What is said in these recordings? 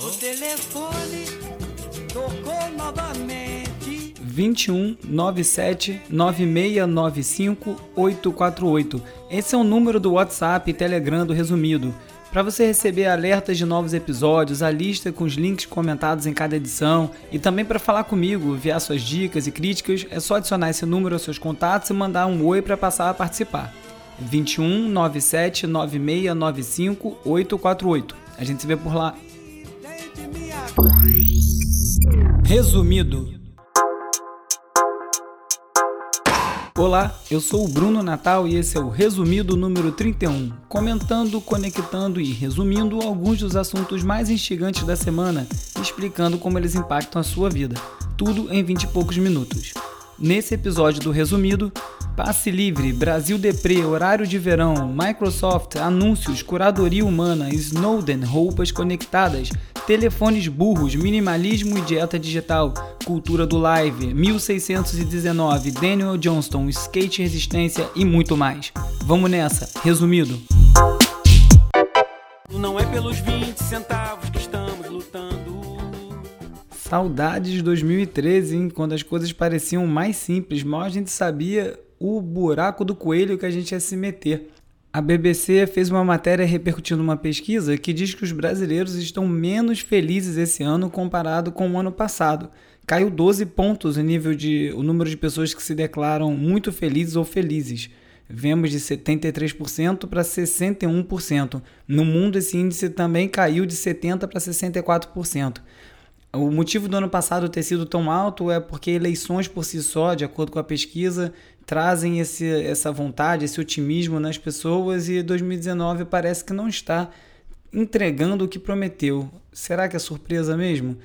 O telefone tocou novamente. 21 97 9695 848. Esse é o número do WhatsApp e Telegram do Resumido. Para você receber alertas de novos episódios, a lista com os links comentados em cada edição e também para falar comigo, enviar suas dicas e críticas, é só adicionar esse número aos seus contatos e mandar um oi para passar a participar. 21 97 9695 848. A gente se vê por lá. Resumido. Olá, eu sou o Bruno Natal e esse é o resumido número 31, comentando, conectando e resumindo alguns dos assuntos mais instigantes da semana, explicando como eles impactam a sua vida. Tudo em 20 e poucos minutos. Nesse episódio do resumido, Passe Livre, Brasil Deprê, Horário de Verão, Microsoft, Anúncios, Curadoria Humana, Snowden, Roupas Conectadas, Telefones Burros, Minimalismo e Dieta Digital, Cultura do Live, 1619, Daniel Johnston, Skate Resistência e muito mais. Vamos nessa, resumido. Não é pelos 20 centavos que estamos lutando. Saudades de 2013, hein? quando as coisas pareciam mais simples, mal a gente sabia o buraco do coelho que a gente ia se meter. A BBC fez uma matéria repercutindo uma pesquisa que diz que os brasileiros estão menos felizes esse ano comparado com o ano passado. Caiu 12 pontos o nível de o número de pessoas que se declaram muito felizes ou felizes. Vemos de 73% para 61%. No mundo esse índice também caiu de 70 para 64%. O motivo do ano passado ter sido tão alto é porque eleições por si só, de acordo com a pesquisa, trazem esse, essa vontade, esse otimismo nas pessoas e 2019 parece que não está entregando o que prometeu. Será que é surpresa mesmo?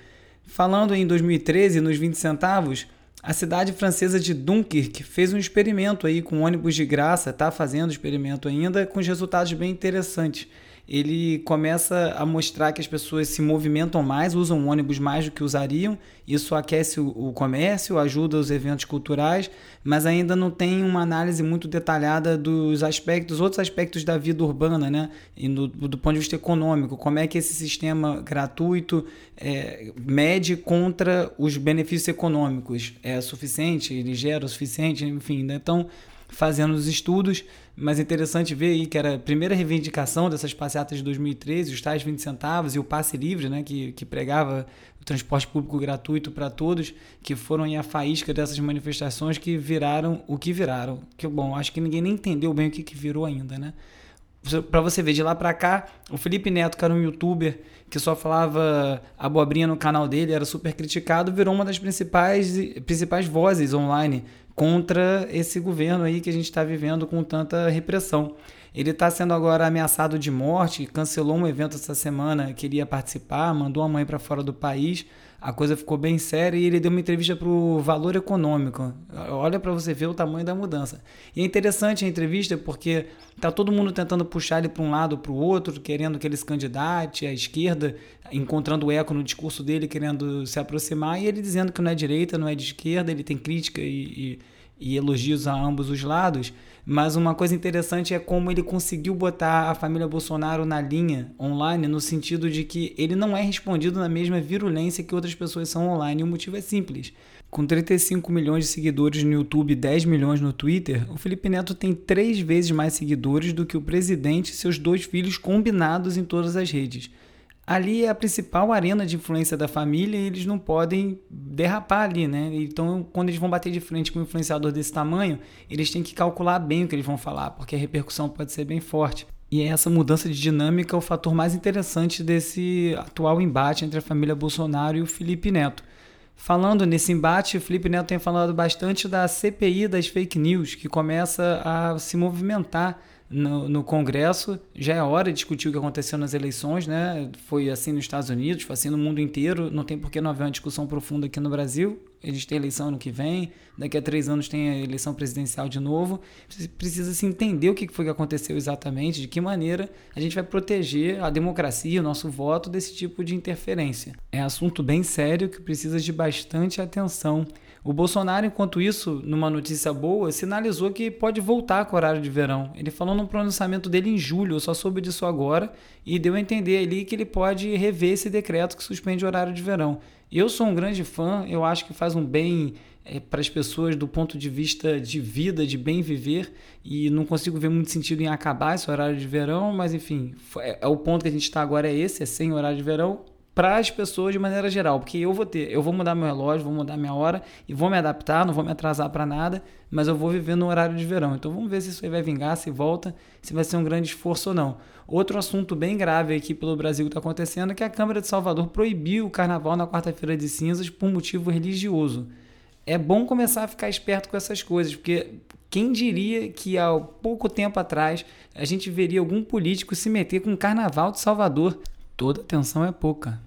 Falando em 2013, nos 20 centavos, a cidade francesa de Dunkirk fez um experimento aí com ônibus de graça, está fazendo experimento ainda, com resultados bem interessantes ele começa a mostrar que as pessoas se movimentam mais, usam ônibus mais do que usariam. Isso aquece o, o, comércio, ajuda os eventos culturais, mas ainda não tem uma análise muito detalhada dos aspectos, outros aspectos da vida urbana, né? E do, do ponto de vista econômico, como é que esse sistema gratuito é, mede contra os benefícios econômicos? É suficiente? Ele gera o suficiente? Enfim, né? então fazendo os estudos, mas é interessante ver aí que era a primeira reivindicação dessas passeatas de 2013, os tais 20 centavos e o passe livre, né, que, que pregava o transporte público gratuito para todos, que foram aí a faísca dessas manifestações que viraram o que viraram. Que bom, acho que ninguém nem entendeu bem o que, que virou ainda, né? para você ver de lá para cá, o Felipe Neto, que era um youtuber que só falava abobrinha no canal dele, era super criticado, virou uma das principais, principais vozes online contra esse governo aí que a gente está vivendo com tanta repressão. Ele está sendo agora ameaçado de morte, cancelou um evento essa semana que ele ia participar, mandou a mãe para fora do país. A coisa ficou bem séria e ele deu uma entrevista para o Valor Econômico. Olha para você ver o tamanho da mudança. E é interessante a entrevista porque tá todo mundo tentando puxar ele para um lado ou para o outro, querendo que ele se candidate à esquerda, encontrando eco no discurso dele, querendo se aproximar, e ele dizendo que não é direita, não é de esquerda, ele tem crítica e, e e elogios a ambos os lados, mas uma coisa interessante é como ele conseguiu botar a família Bolsonaro na linha online, no sentido de que ele não é respondido na mesma virulência que outras pessoas são online. E o motivo é simples. Com 35 milhões de seguidores no YouTube e 10 milhões no Twitter, o Felipe Neto tem três vezes mais seguidores do que o presidente e seus dois filhos combinados em todas as redes ali é a principal arena de influência da família e eles não podem derrapar ali, né? Então, quando eles vão bater de frente com um influenciador desse tamanho, eles têm que calcular bem o que eles vão falar, porque a repercussão pode ser bem forte. E é essa mudança de dinâmica é o fator mais interessante desse atual embate entre a família Bolsonaro e o Felipe Neto. Falando nesse embate, o Felipe Neto tem falado bastante da CPI das fake news, que começa a se movimentar no, no, Congresso. Já é hora de discutir o que aconteceu nas eleições, né? Foi assim nos Estados Unidos, foi assim no mundo inteiro. Não tem por que não haver uma discussão profunda aqui no Brasil. a gente tem eleição ano que vem, daqui a três anos tem a eleição presidencial de novo. Precisa se entender o que foi que aconteceu exatamente, de que maneira a gente vai proteger a democracia, o nosso voto desse tipo de interferência. É assunto bem sério que precisa de bastante atenção. O Bolsonaro, enquanto isso, numa notícia boa, sinalizou que pode voltar com o horário de verão. Ele falou no pronunciamento dele em julho, eu só soube disso agora, e deu a entender ali que ele pode rever esse decreto que suspende o horário de verão. Eu sou um grande fã, eu acho que faz um bem é, para as pessoas do ponto de vista de vida, de bem viver, e não consigo ver muito sentido em acabar esse horário de verão, mas enfim, é, é o ponto que a gente está agora é esse, é sem horário de verão para as pessoas de maneira geral, porque eu vou ter, eu vou mudar meu relógio, vou mudar minha hora e vou me adaptar, não vou me atrasar para nada, mas eu vou viver no horário de verão. Então vamos ver se isso aí vai vingar, se volta, se vai ser um grande esforço ou não. Outro assunto bem grave aqui pelo Brasil que está acontecendo é que a Câmara de Salvador proibiu o carnaval na quarta-feira de cinzas por motivo religioso. É bom começar a ficar esperto com essas coisas, porque quem diria que há pouco tempo atrás a gente veria algum político se meter com o carnaval de Salvador? Toda atenção é pouca.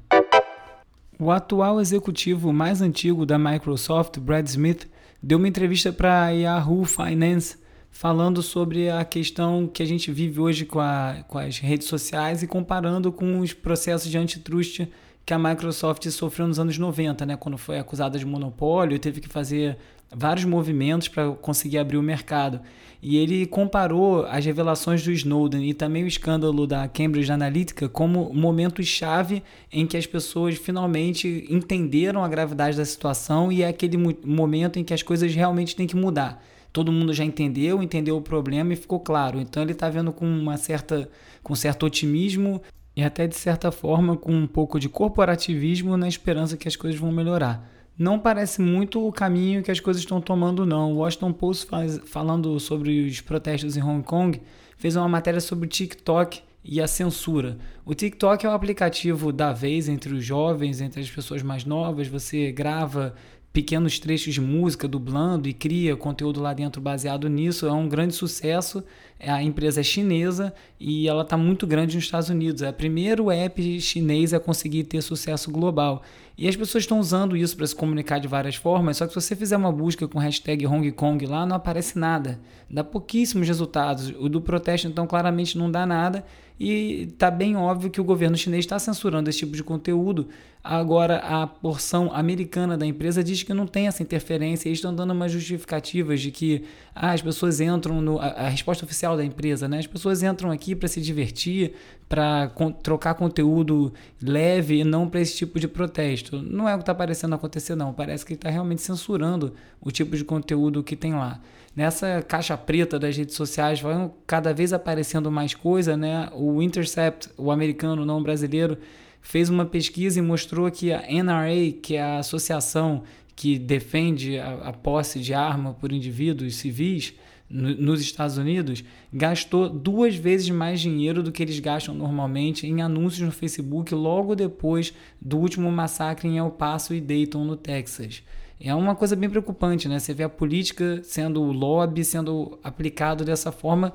O atual executivo mais antigo da Microsoft, Brad Smith, deu uma entrevista para a Yahoo Finance falando sobre a questão que a gente vive hoje com, a, com as redes sociais e comparando com os processos de antitrust que a Microsoft sofreu nos anos 90, né, quando foi acusada de monopólio, teve que fazer vários movimentos para conseguir abrir o mercado. E ele comparou as revelações do Snowden e também o escândalo da Cambridge Analytica como momentos-chave em que as pessoas finalmente entenderam a gravidade da situação e é aquele momento em que as coisas realmente têm que mudar. Todo mundo já entendeu, entendeu o problema e ficou claro. Então ele está vendo com uma certa, com certo otimismo e até de certa forma com um pouco de corporativismo na esperança que as coisas vão melhorar não parece muito o caminho que as coisas estão tomando, não. O Washington Post, faz, falando sobre os protestos em Hong Kong, fez uma matéria sobre o TikTok e a censura. O TikTok é o aplicativo da vez entre os jovens, entre as pessoas mais novas. Você grava pequenos trechos de música dublando e cria conteúdo lá dentro baseado nisso. É um grande sucesso. A empresa é chinesa e ela está muito grande nos Estados Unidos. É o primeiro app chinês a conseguir ter sucesso global. E as pessoas estão usando isso para se comunicar de várias formas, só que se você fizer uma busca com hashtag Hong Kong lá, não aparece nada. Dá pouquíssimos resultados. O do protesto, então, claramente não dá nada. E está bem óbvio que o governo chinês está censurando esse tipo de conteúdo. Agora, a porção americana da empresa diz que não tem essa interferência. Eles estão dando umas justificativas de que ah, as pessoas entram no. A, a, resposta oficial da empresa, né? As pessoas entram aqui para se divertir, para trocar conteúdo leve e não para esse tipo de protesto. Não é o que está parecendo acontecer, não. Parece que está realmente censurando o tipo de conteúdo que tem lá. Nessa caixa preta das redes sociais vão cada vez aparecendo mais coisa, né? O Intercept, o americano, não o brasileiro, fez uma pesquisa e mostrou que a NRA, que é a associação que defende a, a posse de arma por indivíduos civis, nos Estados Unidos gastou duas vezes mais dinheiro do que eles gastam normalmente em anúncios no Facebook logo depois do último massacre em El Paso e Dayton, no Texas. É uma coisa bem preocupante, né? Você vê a política sendo o lobby sendo aplicado dessa forma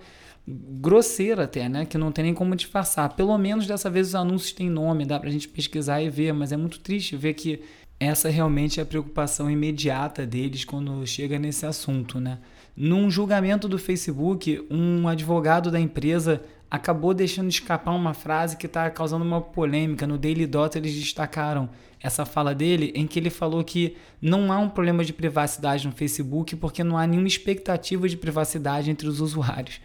grosseira até, né? Que não tem nem como disfarçar. Pelo menos dessa vez os anúncios têm nome, dá pra gente pesquisar e ver, mas é muito triste ver que essa realmente é a preocupação imediata deles quando chega nesse assunto, né? Num julgamento do Facebook, um advogado da empresa acabou deixando escapar uma frase que está causando uma polêmica. No Daily Dot eles destacaram essa fala dele, em que ele falou que não há um problema de privacidade no Facebook porque não há nenhuma expectativa de privacidade entre os usuários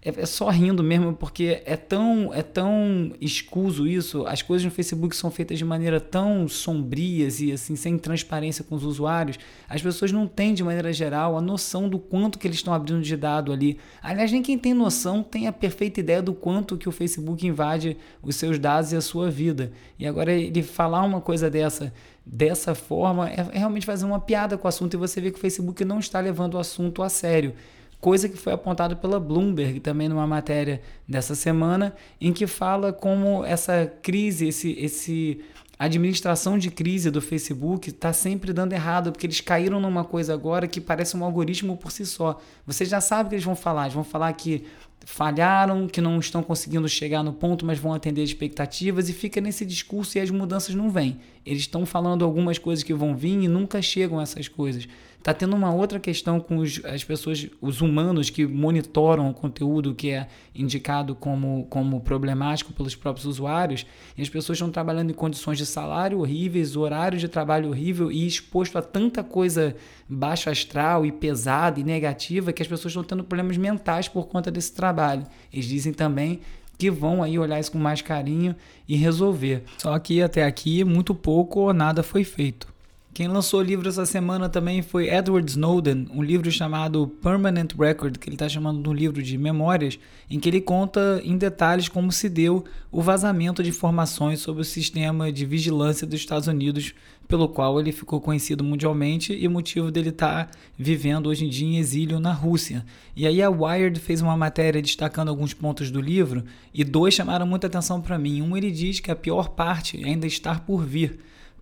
é, é, só rindo mesmo, porque é tão, é tão escuso isso. As coisas no Facebook são feitas de maneira tão sombrias e assim, sem transparência com os usuários. As pessoas não têm, de maneira geral, a noção do quanto que eles estão abrindo de dado ali. Aliás, nem quem tem noção tem a perfeita ideia do quanto que o Facebook invade os seus dados e a sua vida. E agora ele falar uma coisa dessa dessa forma é, é realmente fazer uma piada com o assunto e você vê que o Facebook não está levando o assunto a sério coisa que foi apontado pela Bloomberg também numa matéria dessa semana, em que fala como essa crise, esse, esse administração de crise do Facebook está sempre dando errado, porque eles caíram numa coisa agora que parece um algoritmo por si só. Você já sabe o que eles vão falar, eles vão falar que falharam, que não estão conseguindo chegar no ponto, mas vão atender as expectativas e fica nesse discurso e as mudanças não vêm. Eles estão falando algumas coisas que vão vir e nunca chegam essas coisas. Tá tendo uma outra questão com os, as pessoas, os humanos que monitoram o conteúdo que é indicado como, como problemático pelos próprios usuários, e as pessoas estão trabalhando em condições de salário horríveis, horário de trabalho horrível e exposto a tanta coisa baixo astral e pesada e negativa que as pessoas estão tendo problemas mentais por conta desse trabalho. Eles dizem também que vão aí olhar isso com mais carinho e resolver. Só que até aqui muito pouco ou nada foi feito. Quem lançou o livro essa semana também foi Edward Snowden, um livro chamado Permanent Record, que ele está chamando de um livro de memórias, em que ele conta em detalhes como se deu o vazamento de informações sobre o sistema de vigilância dos Estados Unidos, pelo qual ele ficou conhecido mundialmente e motivo dele estar tá vivendo hoje em dia em exílio na Rússia. E aí a Wired fez uma matéria destacando alguns pontos do livro e dois chamaram muita atenção para mim. Um ele diz que a pior parte ainda está por vir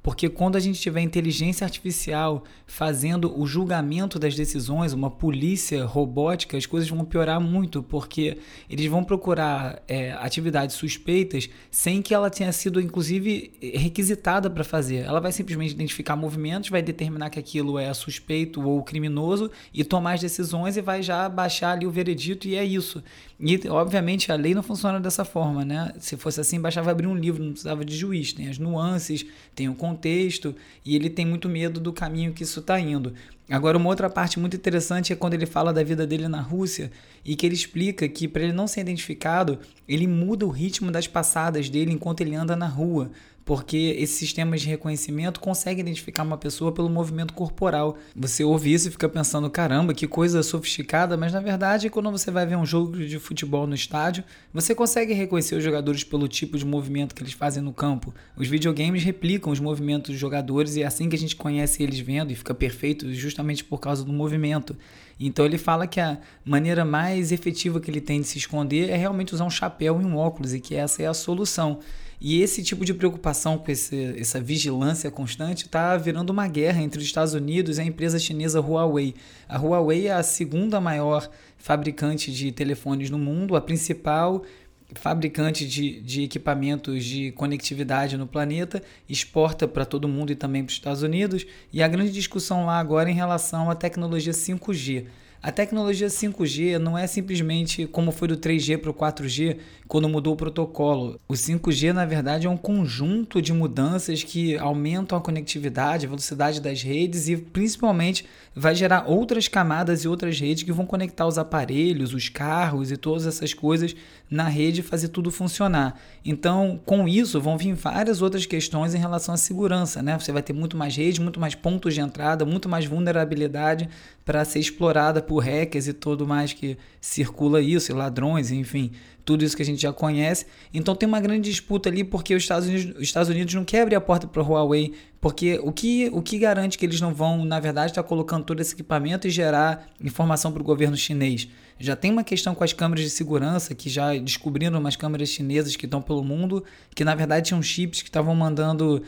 porque quando a gente tiver inteligência artificial fazendo o julgamento das decisões, uma polícia robótica, as coisas vão piorar muito, porque eles vão procurar é, atividades suspeitas sem que ela tenha sido, inclusive, requisitada para fazer. Ela vai simplesmente identificar movimentos, vai determinar que aquilo é suspeito ou criminoso e tomar as decisões e vai já baixar ali o veredito e é isso. E, obviamente, a lei não funciona dessa forma, né? Se fosse assim, bastava abrir um livro, não precisava de juiz. Tem as nuances, tem o e ele tem muito medo do caminho que isso está indo. Agora, uma outra parte muito interessante é quando ele fala da vida dele na Rússia e que ele explica que, para ele não ser identificado, ele muda o ritmo das passadas dele enquanto ele anda na rua porque esses sistemas de reconhecimento conseguem identificar uma pessoa pelo movimento corporal. Você ouve isso e fica pensando, caramba, que coisa sofisticada, mas na verdade, quando você vai ver um jogo de futebol no estádio, você consegue reconhecer os jogadores pelo tipo de movimento que eles fazem no campo. Os videogames replicam os movimentos dos jogadores e é assim que a gente conhece eles vendo e fica perfeito justamente por causa do movimento. Então ele fala que a maneira mais efetiva que ele tem de se esconder é realmente usar um chapéu e um óculos e que essa é a solução. E esse tipo de preocupação com esse, essa vigilância constante está virando uma guerra entre os Estados Unidos e a empresa chinesa Huawei. A Huawei é a segunda maior fabricante de telefones no mundo, a principal fabricante de, de equipamentos de conectividade no planeta, exporta para todo mundo e também para os Estados Unidos. E a grande discussão lá agora é em relação à tecnologia 5G. A tecnologia 5G não é simplesmente como foi do 3G para o 4G quando mudou o protocolo. O 5G, na verdade, é um conjunto de mudanças que aumentam a conectividade, a velocidade das redes e principalmente vai gerar outras camadas e outras redes que vão conectar os aparelhos, os carros e todas essas coisas na rede e fazer tudo funcionar. Então, com isso, vão vir várias outras questões em relação à segurança. Né? Você vai ter muito mais rede, muito mais pontos de entrada, muito mais vulnerabilidade para ser explorada por hackers e tudo mais que circula isso, e ladrões, enfim, tudo isso que a gente já conhece. Então tem uma grande disputa ali porque os Estados Unidos, os Estados Unidos não quer abrir a porta para o Huawei, porque o que, o que garante que eles não vão, na verdade, estar tá colocando todo esse equipamento e gerar informação para o governo chinês? Já tem uma questão com as câmeras de segurança, que já descobriram umas câmeras chinesas que estão pelo mundo, que na verdade tinham chips que estavam mandando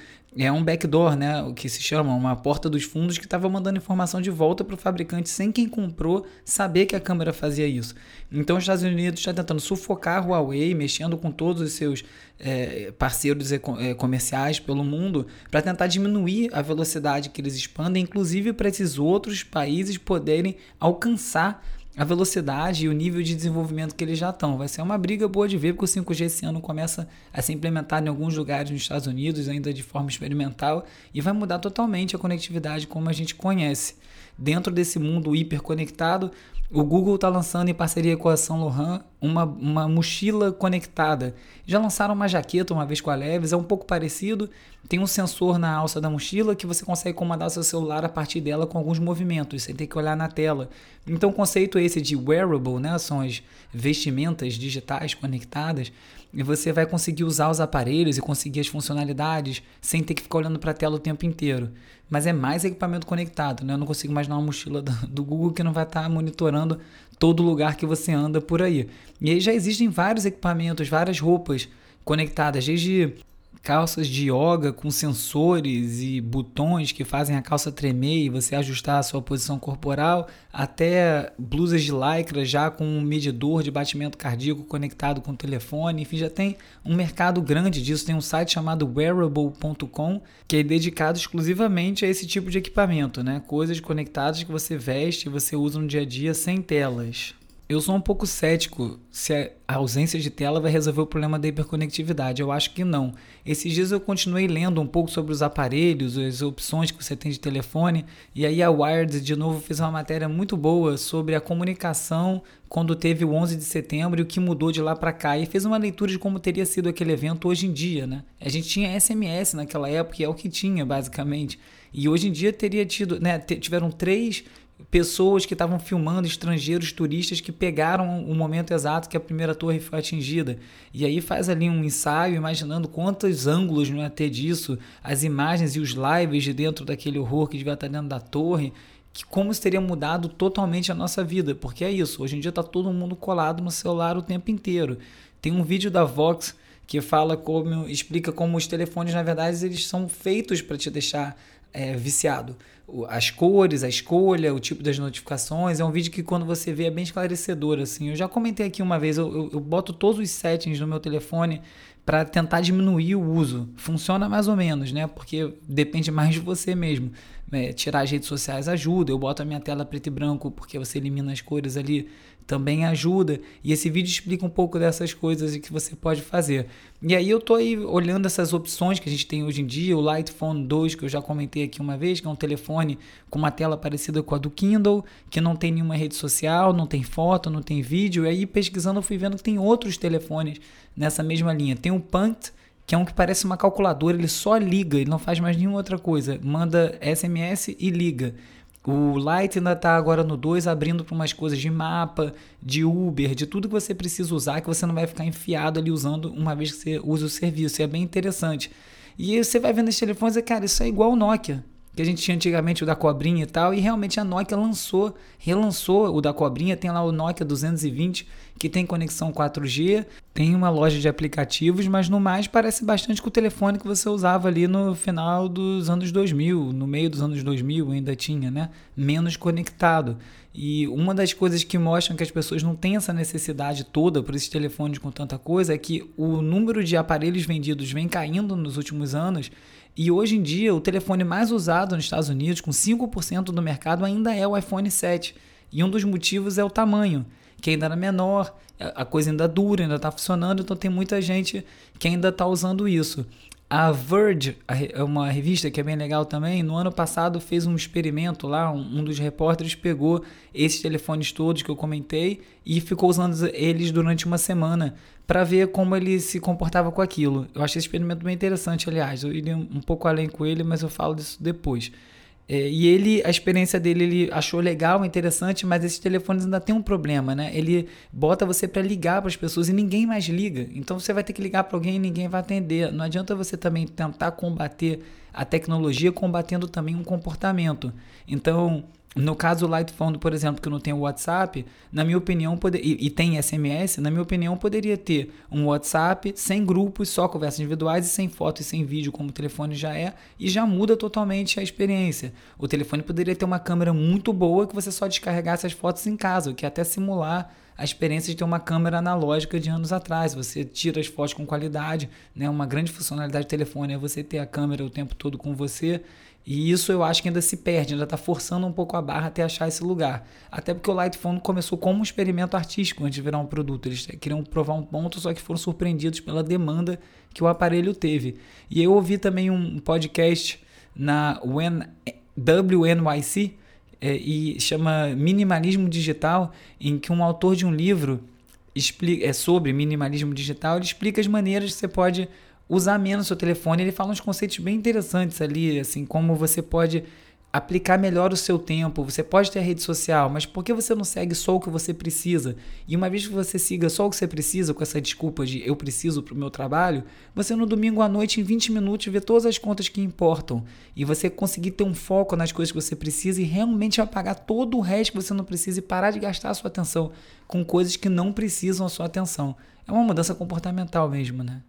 é um backdoor, né? O que se chama uma porta dos fundos que estava mandando informação de volta para o fabricante sem quem comprou saber que a câmera fazia isso. Então os Estados Unidos está tentando sufocar a Huawei, mexendo com todos os seus é, parceiros é, comerciais pelo mundo para tentar diminuir a velocidade que eles expandem, inclusive para esses outros países poderem alcançar a velocidade e o nível de desenvolvimento que eles já estão. Vai ser uma briga boa de ver, porque o 5G esse ano começa a ser implementado em alguns lugares nos Estados Unidos, ainda de forma experimental, e vai mudar totalmente a conectividade como a gente conhece. Dentro desse mundo hiperconectado, o Google está lançando em parceria com a São Laurent uma, uma mochila conectada. Já lançaram uma jaqueta uma vez com a Levis, é um pouco parecido. Tem um sensor na alça da mochila que você consegue comandar seu celular a partir dela com alguns movimentos, sem ter que olhar na tela. Então o conceito é esse de wearable, né? são as vestimentas digitais conectadas, e você vai conseguir usar os aparelhos e conseguir as funcionalidades sem ter que ficar olhando para a tela o tempo inteiro. Mas é mais equipamento conectado, né? Eu não consigo imaginar uma mochila do Google que não vai estar tá monitorando todo lugar que você anda por aí. E aí já existem vários equipamentos, várias roupas conectadas, desde calças de yoga com sensores e botões que fazem a calça tremer e você ajustar a sua posição corporal, até blusas de lycra já com um medidor de batimento cardíaco conectado com o telefone. Enfim, já tem um mercado grande disso. Tem um site chamado wearable.com que é dedicado exclusivamente a esse tipo de equipamento, né? Coisas conectadas que você veste e você usa no dia a dia sem telas. Eu sou um pouco cético se a ausência de tela vai resolver o problema da hiperconectividade. Eu acho que não. Esses dias eu continuei lendo um pouco sobre os aparelhos, as opções que você tem de telefone, e aí a Wired de novo fez uma matéria muito boa sobre a comunicação quando teve o 11 de setembro e o que mudou de lá para cá. E fez uma leitura de como teria sido aquele evento hoje em dia, né? A gente tinha SMS naquela época, e é o que tinha basicamente. E hoje em dia teria tido, né, tiveram três pessoas que estavam filmando, estrangeiros, turistas que pegaram o momento exato que a primeira torre foi atingida. E aí faz ali um ensaio, imaginando quantos ângulos não ia ter disso, as imagens e os lives de dentro daquele horror que devia estar dentro da torre. Que como isso teria mudado totalmente a nossa vida, porque é isso, hoje em dia está todo mundo colado no celular o tempo inteiro. Tem um vídeo da Vox que fala como explica como os telefones na verdade eles são feitos para te deixar é, viciado. As cores, a escolha, o tipo das notificações. É um vídeo que quando você vê é bem esclarecedor. Assim. Eu já comentei aqui uma vez, eu, eu, eu boto todos os settings no meu telefone para tentar diminuir o uso. Funciona mais ou menos, né? Porque depende mais de você mesmo. É, tirar as redes sociais ajuda. Eu boto a minha tela preto e branco porque você elimina as cores ali também ajuda. E esse vídeo explica um pouco dessas coisas que você pode fazer. E aí eu tô aí olhando essas opções que a gente tem hoje em dia, o Light Phone 2, que eu já comentei aqui uma vez, que é um telefone com uma tela parecida com a do Kindle, que não tem nenhuma rede social, não tem foto, não tem vídeo. E aí pesquisando eu fui vendo que tem outros telefones nessa mesma linha. Tem o Punkt, que é um que parece uma calculadora, ele só liga, ele não faz mais nenhuma outra coisa. Manda SMS e liga. O Light ainda está agora no 2 abrindo para umas coisas de mapa, de Uber, de tudo que você precisa usar, que você não vai ficar enfiado ali usando uma vez que você usa o serviço. E é bem interessante. E você vai vendo esses telefones e, cara, isso é igual o Nokia que a gente tinha antigamente o da cobrinha e tal, e realmente a Nokia lançou, relançou o da cobrinha, tem lá o Nokia 220 que tem conexão 4G, tem uma loja de aplicativos, mas no mais parece bastante com o telefone que você usava ali no final dos anos 2000, no meio dos anos 2000 ainda tinha, né? Menos conectado. E uma das coisas que mostram que as pessoas não têm essa necessidade toda por esses telefones com tanta coisa é que o número de aparelhos vendidos vem caindo nos últimos anos e hoje em dia, o telefone mais usado nos Estados Unidos, com 5% do mercado, ainda é o iPhone 7. E um dos motivos é o tamanho, que ainda era menor, a coisa ainda dura, ainda está funcionando, então tem muita gente que ainda está usando isso. A Verge, é uma revista que é bem legal também, no ano passado fez um experimento lá, um, dos repórteres pegou esses telefones todos que eu comentei e ficou usando eles durante uma semana para ver como ele se comportava com aquilo. Eu achei esse experimento bem interessante, aliás, eu iria um pouco além com ele, mas eu falo disso depois. É, e ele, a experiência dele, ele achou legal, interessante, mas esses telefones ainda tem um problema, né? Ele bota você para ligar para as pessoas e ninguém mais liga. Então você vai ter que ligar para alguém e ninguém vai atender. Não adianta você também tentar combater a tecnologia combatendo também um comportamento. Então, no caso do Light Phone, por exemplo, que não tem o WhatsApp, na minha opinião, e, e, tem SMS, na minha opinião, poderia ter um WhatsApp sem grupos, só conversas individuais e sem foto e sem vídeo, como o telefone já é, e já muda totalmente a experiência. O telefone poderia ter uma câmera muito boa que você só descarregasse as fotos em casa, o que é até simular a experiência de ter uma câmera analógica de anos atrás. Você tira as fotos com qualidade, né? Uma grande funcionalidade do telefone é você ter a câmera o tempo todo com você e isso eu acho que ainda se perde, ainda está forçando um pouco a barra até achar esse lugar. Até porque o Light Phone começou como um experimento artístico antes de virar um produto. Eles queriam provar um ponto, só que foram surpreendidos pela demanda que o aparelho teve. E eu ouvi também um podcast na WNYC é, e chama Minimalismo Digital, em que um autor de um livro explica, é sobre minimalismo digital, ele explica as maneiras que você pode usar menos seu telefone. Ele fala uns conceitos bem interessantes ali, assim, como você pode aplicar melhor o seu tempo. Você pode ter a rede social, mas por que você não segue só o que você precisa? E uma vez que você siga só o que você precisa, com essa desculpa de eu preciso para o meu trabalho, você no domingo à noite, em 20 minutos, vê todas as contas que importam. E você conseguir ter um foco nas coisas que você precisa e realmente apagar todo o resto que você não precisa e parar de gastar a sua atenção com coisas que não precisam a sua atenção. É uma mudança comportamental mesmo, né?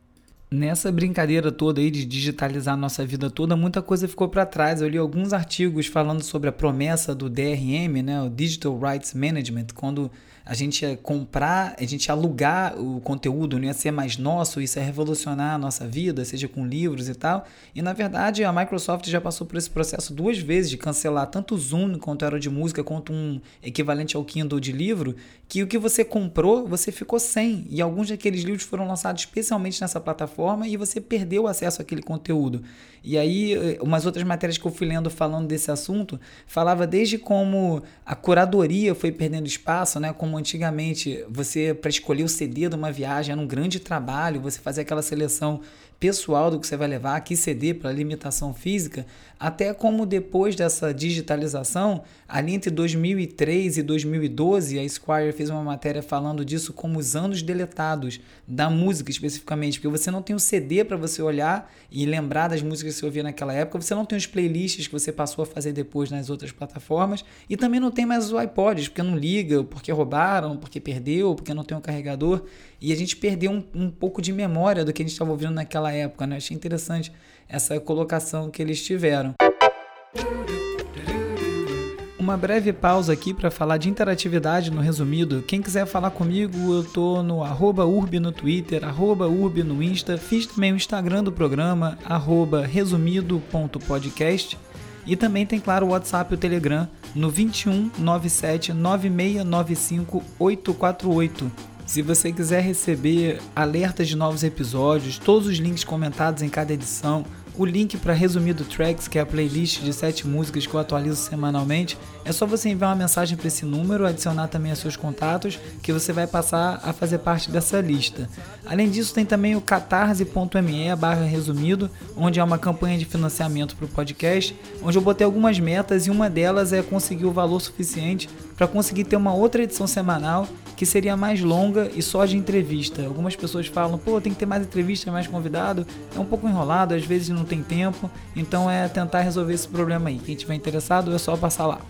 Nessa brincadeira toda aí de digitalizar nossa vida toda, muita coisa ficou para trás. Eu li alguns artigos falando sobre a promessa do DRM, né, o Digital Rights Management, quando a gente ia comprar, a gente ia alugar o conteúdo, não ia ser mais nosso, isso ia revolucionar a nossa vida, seja com livros e tal. E na verdade a Microsoft já passou por esse processo duas vezes de cancelar tanto o Zoom quanto era de música, quanto um equivalente ao Kindle de livro, que o que você comprou, você ficou sem. E alguns daqueles livros foram lançados especialmente nessa plataforma e você perdeu o acesso àquele conteúdo. E aí, eh, umas outras matérias que eu fui lendo falando desse assunto, falava desde como a curadoria foi perdendo espaço, né? Como antigamente você, para escolher o CD de uma viagem, era um grande trabalho, você fazia aquela seleção pessoal do que você vai levar, que CD para limitação física, até como depois dessa digitalização, ali entre 2003 e 2012, a Squire fez uma matéria falando disso como os anos deletados da música especificamente, porque você não tem o CD para você olhar e lembrar das músicas que você ouvia naquela época, você não tem os playlists que você passou a fazer depois nas outras plataformas e também não tem mais os iPods, porque não liga, porque roubaram, porque perdeu, porque não tem um carregador e a gente perdeu um, um pouco de memória do que a gente estava ouvindo naquela época, né? Achei interessante essa colocação que eles tiveram. Uma breve pausa aqui para falar de interatividade no resumido. Quem quiser falar comigo, eu tô no arroba urb no Twitter, arroba urb no Insta. Fiz também o Instagram do programa, arroba resumido.podcast. E também tem, claro, o WhatsApp e o Telegram no 21 97 9695 848. Se você quiser receber alertas de novos episódios, todos os links comentados em cada edição, o link para Resumido Tracks, que é a playlist de sete músicas que eu atualizo semanalmente, é só você enviar uma mensagem para esse número, adicionar também os seus contatos, que você vai passar a fazer parte dessa lista. Além disso, tem também o catarse.me barra resumido, onde é uma campanha de financiamento para o podcast, onde eu botei algumas metas e uma delas é conseguir o valor suficiente para conseguir ter uma outra edição semanal que seria mais longa e só de entrevista. Algumas pessoas falam, pô, tem que ter mais entrevista, mais convidado. É um pouco enrolado, às vezes não tem tempo. Então é tentar resolver esse problema aí. Quem tiver interessado é só passar lá.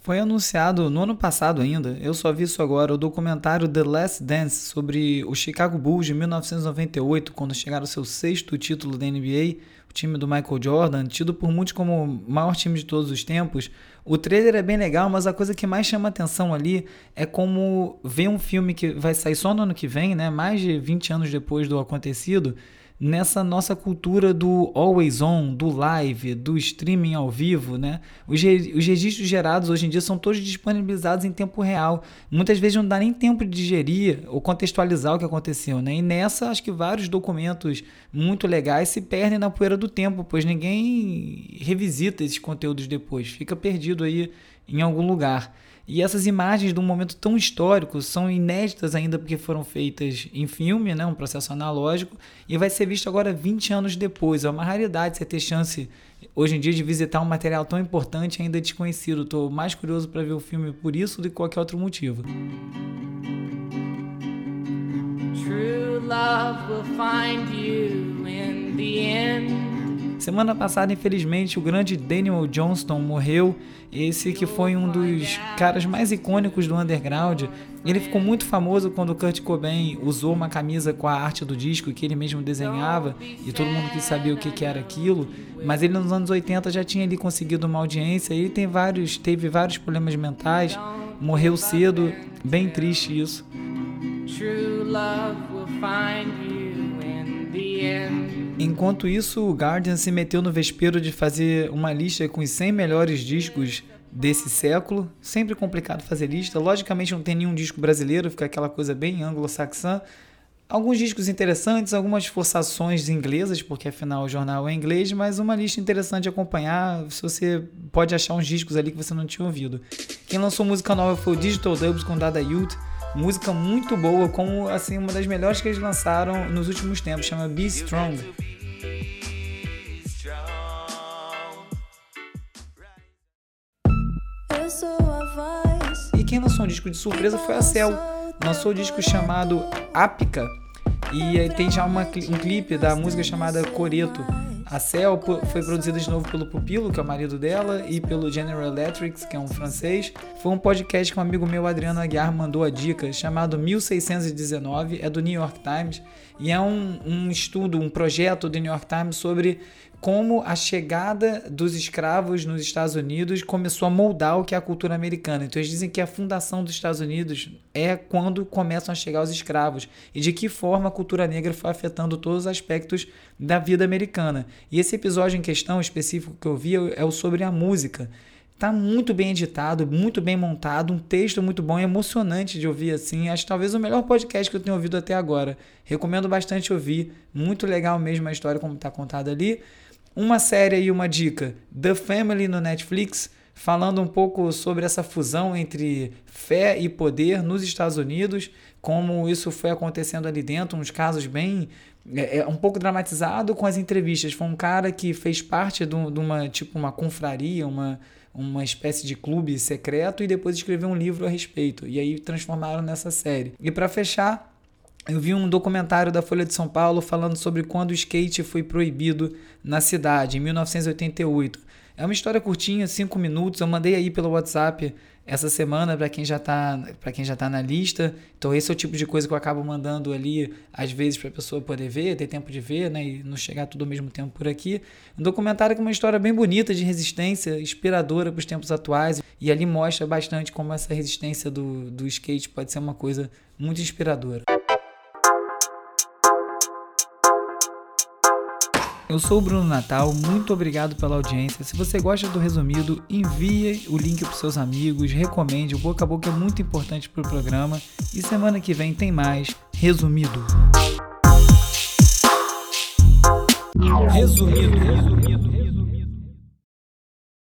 Foi anunciado no ano passado ainda, eu só vi isso agora, o documentário The Last Dance sobre o Chicago Bulls de 1998, quando chegaram ao seu sexto título da NBA, o time do Michael Jordan, tido por muitos como o maior time de todos os tempos. O trailer é bem legal, mas a coisa que mais chama atenção ali é como ver um filme que vai sair só no ano que vem, né, mais de 20 anos depois do acontecido, nessa nossa cultura do always on, do live, do streaming ao vivo, né? Os, os registros gerados hoje em dia são todos disponibilizados em tempo real. Muitas vezes não dá nem tempo de digerir ou contextualizar o que aconteceu, né? E nessa, acho que vários documentos muito legais se perdem na poeira do tempo, pois ninguém revisita esses conteúdos depois, fica perdido aí em algum lugar. E essas imagens de um momento tão histórico são inéditas ainda porque foram feitas em filme, né, um processo analógico, e vai ser visto agora 20 anos depois. É uma raridade você ter chance hoje em dia de visitar um material tão importante ainda desconhecido. Estou mais curioso para ver o filme por isso do que qualquer outro motivo. True love will find you in the end. Semana passada, infelizmente, o grande Daniel Johnston morreu. Esse que foi um dos caras mais icônicos do underground. Ele ficou muito famoso quando Kurt Cobain usou uma camisa com a arte do disco que ele mesmo desenhava e todo mundo quis saber o que, que era aquilo. Mas ele nos anos 80 já tinha ali conseguido uma audiência. Ele tem vários, teve vários problemas mentais, morreu cedo, bem triste isso. True love will find you in the end. Enquanto isso, o Guardian se meteu no vespeiro de fazer uma lista com os 100 melhores discos desse século. Sempre complicado fazer lista. Logicamente não tem nenhum disco brasileiro, fica aquela coisa bem anglo-saxã. Alguns discos interessantes, algumas forçações inglesas, porque afinal o jornal é inglês, mas uma lista interessante de acompanhar. Se você pode achar uns discos ali que você não tinha ouvido. Quem lançou música nova foi o Digital Dubs com Dada Youth. Música muito boa, como assim uma das melhores que eles lançaram nos últimos tempos, chama Be Strong. E quem lançou um disco de surpresa foi a Cell. Lançou um disco chamado Ápica e aí tem já uma, um clipe da música chamada Coreto. A Cell foi produzida de novo pelo Pupilo, que é o marido dela, e pelo General Electric, que é um francês. Foi um podcast que um amigo meu, Adriano Aguiar, mandou a dica, chamado 1619, é do New York Times. E é um, um estudo, um projeto do New York Times sobre como a chegada dos escravos nos Estados Unidos começou a moldar o que é a cultura americana. Então eles dizem que a fundação dos Estados Unidos é quando começam a chegar os escravos e de que forma a cultura negra foi afetando todos os aspectos da vida americana. E esse episódio em questão específico que eu vi é o sobre a música. Tá muito bem editado, muito bem montado, um texto muito bom, emocionante de ouvir assim. Acho talvez o melhor podcast que eu tenho ouvido até agora. Recomendo bastante ouvir, muito legal mesmo a história como está contada ali. Uma série e uma dica: The Family no Netflix, falando um pouco sobre essa fusão entre fé e poder nos Estados Unidos, como isso foi acontecendo ali dentro, uns casos bem é, é um pouco dramatizado com as entrevistas. Foi um cara que fez parte de, uma tipo uma confraria, uma uma espécie de clube secreto e depois escreveu um livro a respeito. E aí transformaram nessa série. E para fechar, eu vi um documentário da Folha de São Paulo falando sobre quando o skate foi proibido na cidade, em 1988. É uma história curtinha, cinco minutos. Eu mandei aí pelo WhatsApp essa semana para quem já está para quem já tá na lista. Então esse é o tipo de coisa que eu acabo mandando ali às vezes para a pessoa poder ver, ter tempo de ver, né, e não chegar tudo ao mesmo tempo por aqui. Um documentário com uma história bem bonita de resistência, inspiradora para os tempos atuais e ali mostra bastante como essa resistência do, do skate pode ser uma coisa muito inspiradora. Eu sou o Bruno Natal, muito obrigado pela audiência. Se você gosta do resumido, envie o link para seus amigos, recomende. O boca a boca é muito importante para o programa. E semana que vem tem mais resumido. Resumido. resumido.